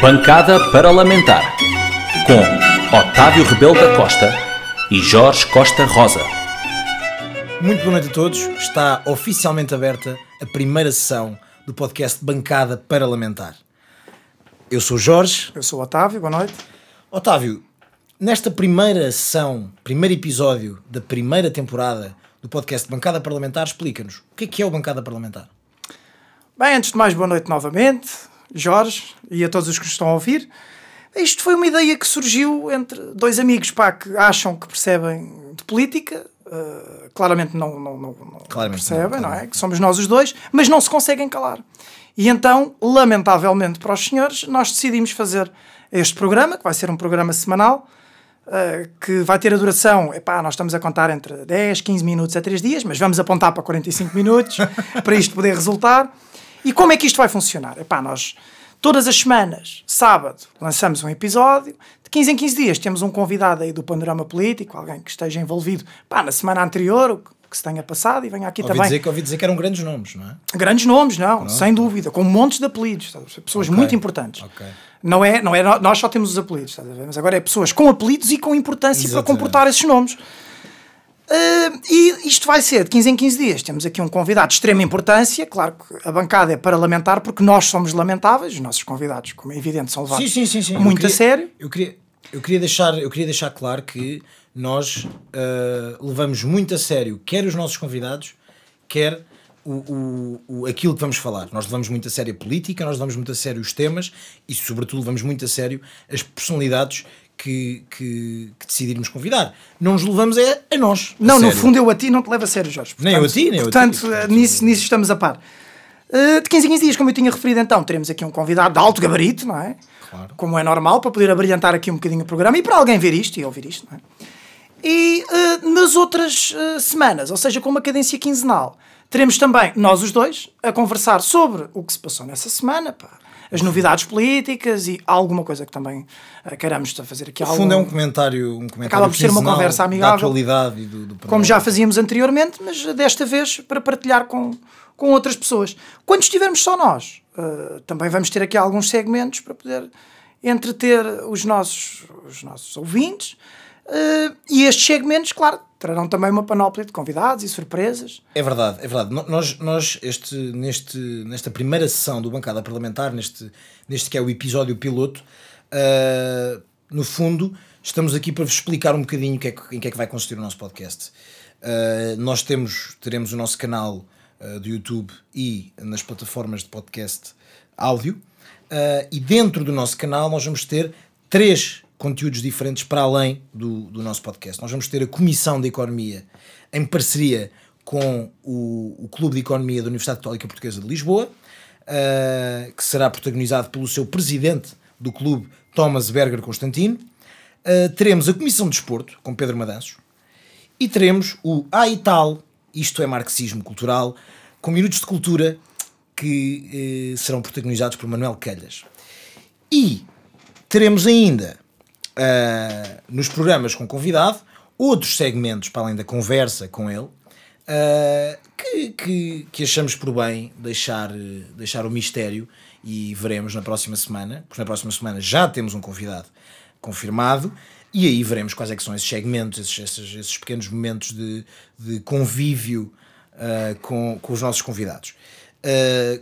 Bancada Parlamentar com Otávio Rebelo da Costa e Jorge Costa Rosa. Muito boa noite a todos. Está oficialmente aberta a primeira sessão do podcast Bancada Parlamentar. Eu sou o Jorge. Eu sou o Otávio, boa noite. Otávio, nesta primeira sessão, primeiro episódio da primeira temporada do podcast Bancada Parlamentar, explica-nos o que é que é o Bancada Parlamentar. Bem, antes de mais, boa noite novamente, Jorge, e a todos os que nos estão a ouvir. Isto foi uma ideia que surgiu entre dois amigos pá, que acham que percebem de política. Uh, claramente não, não, não, não Claramente percebem, não, não, é? Que somos nós os dois, mas não se conseguem calar. E então, lamentavelmente para os senhores, nós decidimos fazer este programa, que vai ser um programa semanal, uh, que vai ter a duração, epá, nós estamos a contar entre 10, 15 minutos a 3 dias, mas vamos apontar para 45 minutos para isto poder resultar. E como é que isto vai funcionar? Epá, nós todas as semanas, sábado, lançamos um episódio. De 15 em 15 dias temos um convidado aí do panorama político, alguém que esteja envolvido pá, na semana anterior, que se tenha passado, e venha aqui Ouvi também. dizer, que, ouvi dizer que eram grandes nomes, não é? Grandes nomes, não, sem dúvida, com montes de apelidos, pessoas Ok, muito importantes. ok. Não é, não é, nós só temos os apelidos, mas agora é pessoas com apelidos e com importância para Exatamente. comportar esses nomes. Ah, e isto vai ser de 15 em 15 dias. Temos aqui um convidado de extrema importância. Claro que a bancada é para lamentar, porque nós somos lamentáveis. Os nossos convidados, como é evidente, são levados Sim, sim, sim, muito queria- a sério. Eu queria, eu, queria deixar, eu queria deixar claro que nós ah, levamos muito a sério quer os nossos convidados, quer o, o, o- aquilo que vamos falar. Nós levamos muito a sério a política, nós levamos muito a sério os temas e, sobretudo, levamos muito a sério as personalidades que, que, que decidirmos convidar. Não nos levamos é a nós. a Não, no sério. fundo eu a ti não te levo a sério, Jorge. Nem eu a ti, nem eu a ti. portanto, Portanto, nisso, nisso estamos a par. Uh, de 15 em 15 dias, como eu tinha referido então, teremos aqui um convidado de alto gabarito, não é? Claro. Como é normal, para poder abrilhantar aqui um bocadinho o programa e para alguém ver isto e ouvir isto, não é? E uh, nas outras uh, semanas, ou seja, com uma cadência quinzenal, teremos também nós os dois a conversar sobre o que se passou nessa semana, pá, as novidades políticas e alguma coisa que também uh, queiramos fazer aqui No algum... fundo é um comentário, um comentário Acaba por ser uma conversa Da amigável. atualidade e do, do como já fazíamos anteriormente, mas desta vez para partilhar com, com outras pessoas. Quando estivermos só nós, uh, também vamos ter aqui alguns segmentos para poder entreter os nossos, os nossos ouvintes. Uh, e estes segmentos, claro, trarão também uma panóplia de convidados e surpresas. É verdade, é verdade. Nós, nós este, neste, nesta primeira sessão do Bancada Parlamentar, neste, neste que é o episódio piloto, ah, no fundo, estamos aqui para vos explicar um bocadinho que é em que é que vai consistir o nosso podcast. Ah, nós temos, teremos o nosso canal ah, do YouTube e nas plataformas de podcast áudio, Ah, e dentro do nosso canal nós vamos ter três conteúdos diferentes para além do, do nosso podcast. Nós vamos ter a Comissão de Economia em parceria com o, o Clube de Economia da Universidade Católica Portuguesa de Lisboa, ah, que será protagonizado pelo seu presidente do clube, Thomas Berger Constantino. Ah, teremos a Comissão de Desporto, com Pedro Madanços. E teremos o A e Tal, isto é marxismo cultural, com minutos de cultura que eh, serão protagonizados por Manuel Calhas. E teremos ainda, ah, nos programas com convidado, outros segmentos para além da conversa com ele, ah, que, que, que achamos por bem deixar, eh, deixar o mistério e veremos na próxima semana, porque na próxima semana já temos um convidado confirmado, e aí veremos quais é que são esses segmentos, esses, esses, esses pequenos momentos de, de convívio ah, com, com os nossos convidados. Ah,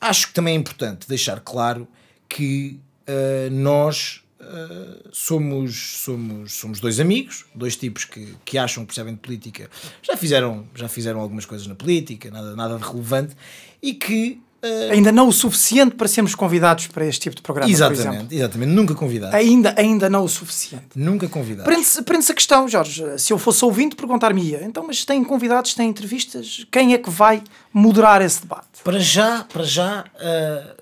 acho que também é importante deixar claro que ah, nós ah, somos, somos, somos dois amigos, dois tipos que, que acham que percebem de política, já fizeram, já fizeram algumas coisas na política, nada, nada de relevante, e que. ah, Ainda não o suficiente para sermos convidados para este tipo de programa, exatamente, exatamente, nunca convidados. Ainda, ainda não o suficiente. Nunca convidados. Prende-se prende a questão, Jorge. Se eu fosse ouvinte, perguntar-me-ia. Então, mas tem convidados, tem entrevistas. Quem é que vai moderar esse debate? Para já, para já, ah,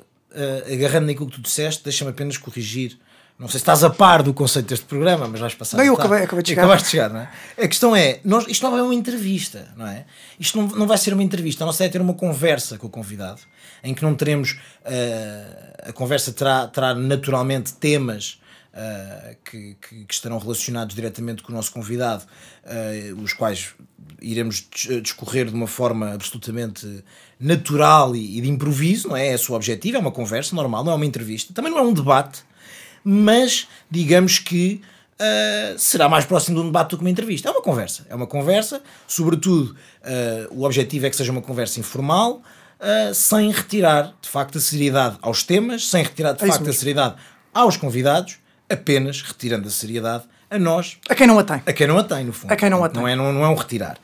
agarrando naquilo que tu disseste, deixa-me apenas corrigir. Não sei se estás a par do conceito deste programa, mas vais passar. Não, eu acabei- acabei de chegar. Acabaste de chegar, não é? A questão é, nós, isto não é uma entrevista, não é? Isto não, não vai ser uma entrevista, a nossa ideia é ter uma conversa com o convidado, em que não teremos. ah, a conversa terá, terá naturalmente temas uh, que, que, que, estarão relacionados diretamente com o nosso convidado, uh, os quais iremos discorrer de uma forma absolutamente natural e, e de improviso, não é? É o seu objetivo, é uma conversa normal, não é uma entrevista, também não é um debate, mas digamos que uh, será mais próximo de um debate do que uma entrevista. É uma conversa, é uma conversa, sobretudo uh, o objetivo é que seja uma conversa informal, uh, sem retirar de facto a seriedade aos temas, sem retirar de é facto a seriedade aos convidados, apenas retirando a seriedade a nós. A quem não a tem. A quem não a tem, no fundo. A quem não a tem. Não é, não, não é um retirar.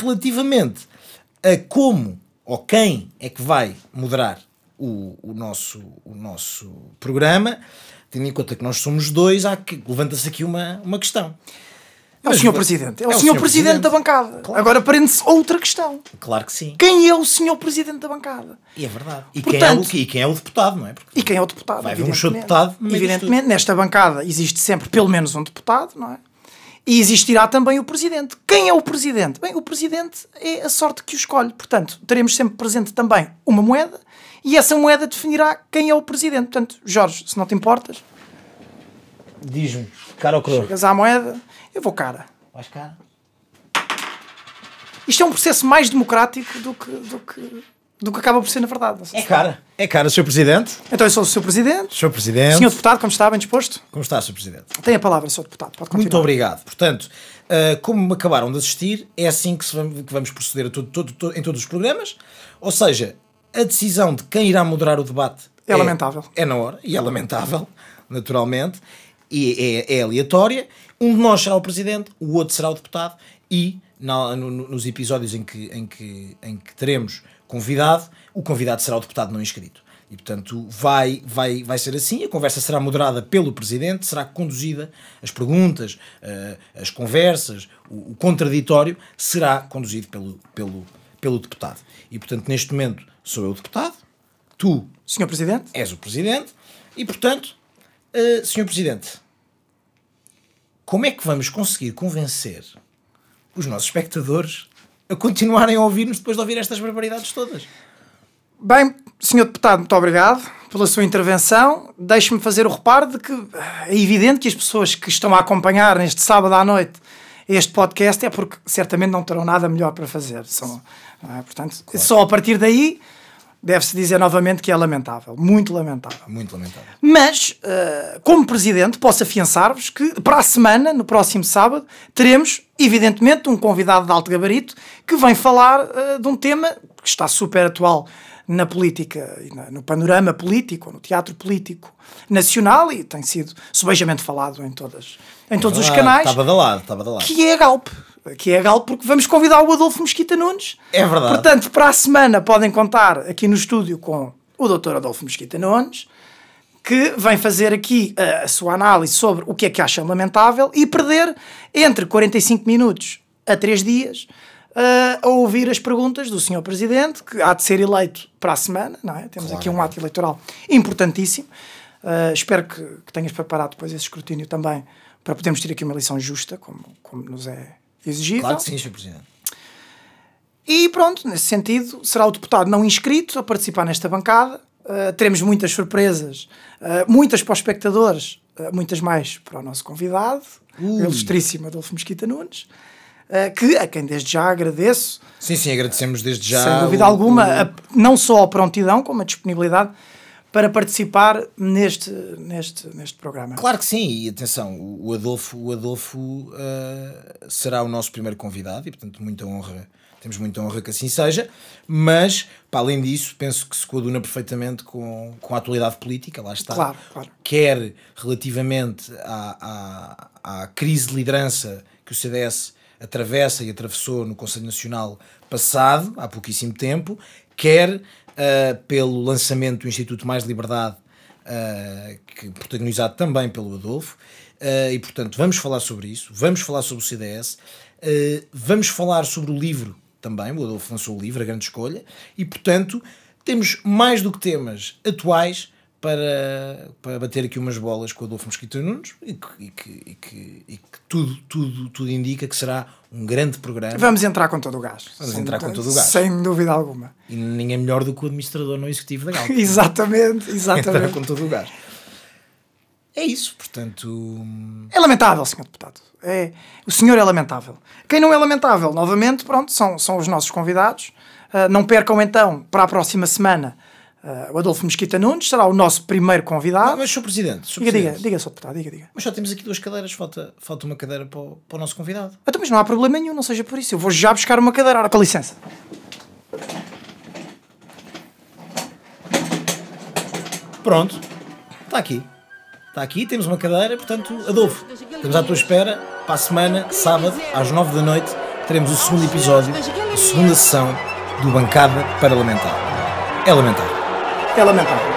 relativamente a como ou quem é que vai moderar o, o, nosso, o nosso programa, tendo em conta que nós somos dois, levanta-se aqui uma, uma questão. É o senhor Presidente. É, é o, senhor, Presidente, da bancada. Claro. Agora prende-se outra questão. Claro que sim. Quem é o senhor Presidente da bancada? E é verdade. E, Portanto, quem, é o, e quem é o deputado, não é? Porque e quem é o deputado? Vai haver um show de deputado. Evidentemente, nesta bancada existe sempre pelo menos um deputado, não é? E existirá também o Presidente. Quem é o Presidente? Bem, o Presidente é a sorte que o escolhe. Portanto, teremos sempre presente também uma moeda e essa moeda definirá quem é o Presidente. Portanto, Jorge, se não te importas... Diz-me, cara ou coroa? Chegas à moeda, eu vou cara. Vais cara? Isto é um processo mais democrático do que, do que, do que acaba por ser na verdade. É cara. É cara, Sr. Presidente. Então eu sou o Sr. Presidente. Sr. Presidente. Senhor Deputado, como está? Bem disposto? Como está, Sr. Presidente? Tem a palavra, Sr. Deputado. Pode Muito obrigado. Portanto, uh, como acabaram de assistir, é assim que, vamos, que vamos proceder todo, todo, todo, em todos os programas. Ou seja, a decisão de quem irá moderar o debate é, é lamentável. É na hora, e é lamentável, naturalmente, e é, é aleatória. Um de nós será o Presidente, o outro será o deputado, e na, no, nos episódios em que, em, que, em que teremos convidado, o convidado será o deputado não inscrito. E, portanto, vai, vai, vai ser assim. A conversa será moderada pelo Presidente, será conduzida, as perguntas, uh, as conversas, o, o, contraditório, será conduzido pelo, pelo, pelo deputado. E, portanto, neste momento sou eu o deputado, tu, Senhor Presidente, és o Presidente, e, portanto, uh, Senhor Presidente, como é que vamos conseguir convencer os nossos espectadores a continuarem a ouvir-nos depois de ouvir estas barbaridades todas. Bem, senhor deputado, muito obrigado pela sua intervenção. Deixe-me fazer o reparo de que é evidente que as pessoas que estão a acompanhar neste sábado à noite este podcast é porque certamente não terão nada melhor para fazer. São, é? Portanto, claro. só a partir daí deve-se dizer novamente que é lamentável, muito lamentável. Muito lamentável. Mas, uh, como Presidente, posso afiançar-vos que para a semana, no próximo sábado, teremos, evidentemente, um convidado de alto gabarito que vem falar uh, de um tema que está super atual na política, no panorama político, no teatro político nacional e tem sido subejamente falado em, todas, em todos os canais. Estava de lado, estava de lado. Que é a Galp que é a Galp, porque vamos convidar o Adolfo Mesquita Nunes. É verdade. Portanto, para a semana podem contar aqui no estúdio com o Dr. Adolfo Mesquita Nunes, que vem fazer aqui a, a sua análise sobre o que é que acha lamentável e perder entre 45 minutos a 3 dias uh, a ouvir as perguntas do Sr. Presidente, que há de ser eleito para a semana, não é? Temos claro. aqui um ato eleitoral importantíssimo. Uh, espero que, que tenhas preparado depois esse escrutínio também para podermos ter aqui uma lição justa, como, como nos é exigível. Claro que sim, Sr. Presidente. E pronto, nesse sentido, será o deputado não inscrito a participar nesta bancada. Uh, teremos muitas surpresas, uh, muitas para os espectadores, uh, muitas mais para o nosso convidado, o ilustríssimo Adolfo Mesquita Nunes, que a quem desde já agradeço. Sim, sim, agradecemos desde já. Sem dúvida o, alguma, o... A, não só a prontidão, como a disponibilidade para participar neste, neste, neste programa. Claro que sim, e atenção, o Adolfo, o Adolfo uh, será o nosso primeiro convidado e, portanto, muita honra, temos muita honra que assim seja, mas, para além disso, penso que se coaduna perfeitamente com, com a atualidade política, lá está. Claro, claro. Quer relativamente à, à, à crise de liderança que o CDS atravessa e atravessou no Conselho Nacional passado, há pouquíssimo tempo, quer uh, pelo lançamento do Instituto Mais Liberdade, uh, que, protagonizado também pelo Adolfo. Uh, e portanto, vamos falar sobre isso, vamos falar sobre o CDS, vamos falar sobre o livro também. O Adolfo lançou o livro, A Grande Escolha, e portanto, temos mais do que temas atuais para, para bater aqui umas bolas com o Adolfo Mosquito Nunes e que, e que, e que, e que tudo, tudo, tudo indica que será um grande programa. Vamos entrar com todo o gás. Vamos sem, entrar com todo o gás. Sem dúvida alguma. E ninguém melhor do que o administrador não executivo da Galp. exatamente, exatamente. entrar com todo o gás. é isso, portanto. É lamentável, senhor deputado. É, o senhor é lamentável. Quem não é lamentável, novamente, pronto, são, são os nossos convidados. Uh, não percam então para a próxima semana uh, o Adolfo Mesquita Nunes, será o nosso primeiro convidado. Não, mas, Sr. Presidente, Sr. diga, Presidente. diga, diga, Sr. Deputado, diga, diga. Mas só temos aqui duas cadeiras, falta, falta uma cadeira para o, para o nosso convidado. Então, mas não há problema nenhum, não seja por isso. Eu vou já buscar uma cadeira. Ora, com licença. Pronto, está aqui. Está aqui, temos uma cadeira, portanto, Adolfo, estamos à tua espera. Para a semana, sábado, às nove da noite, teremos o segundo episódio, a segunda sessão do Bancada Parlamentar. É lamentável. É lamentável.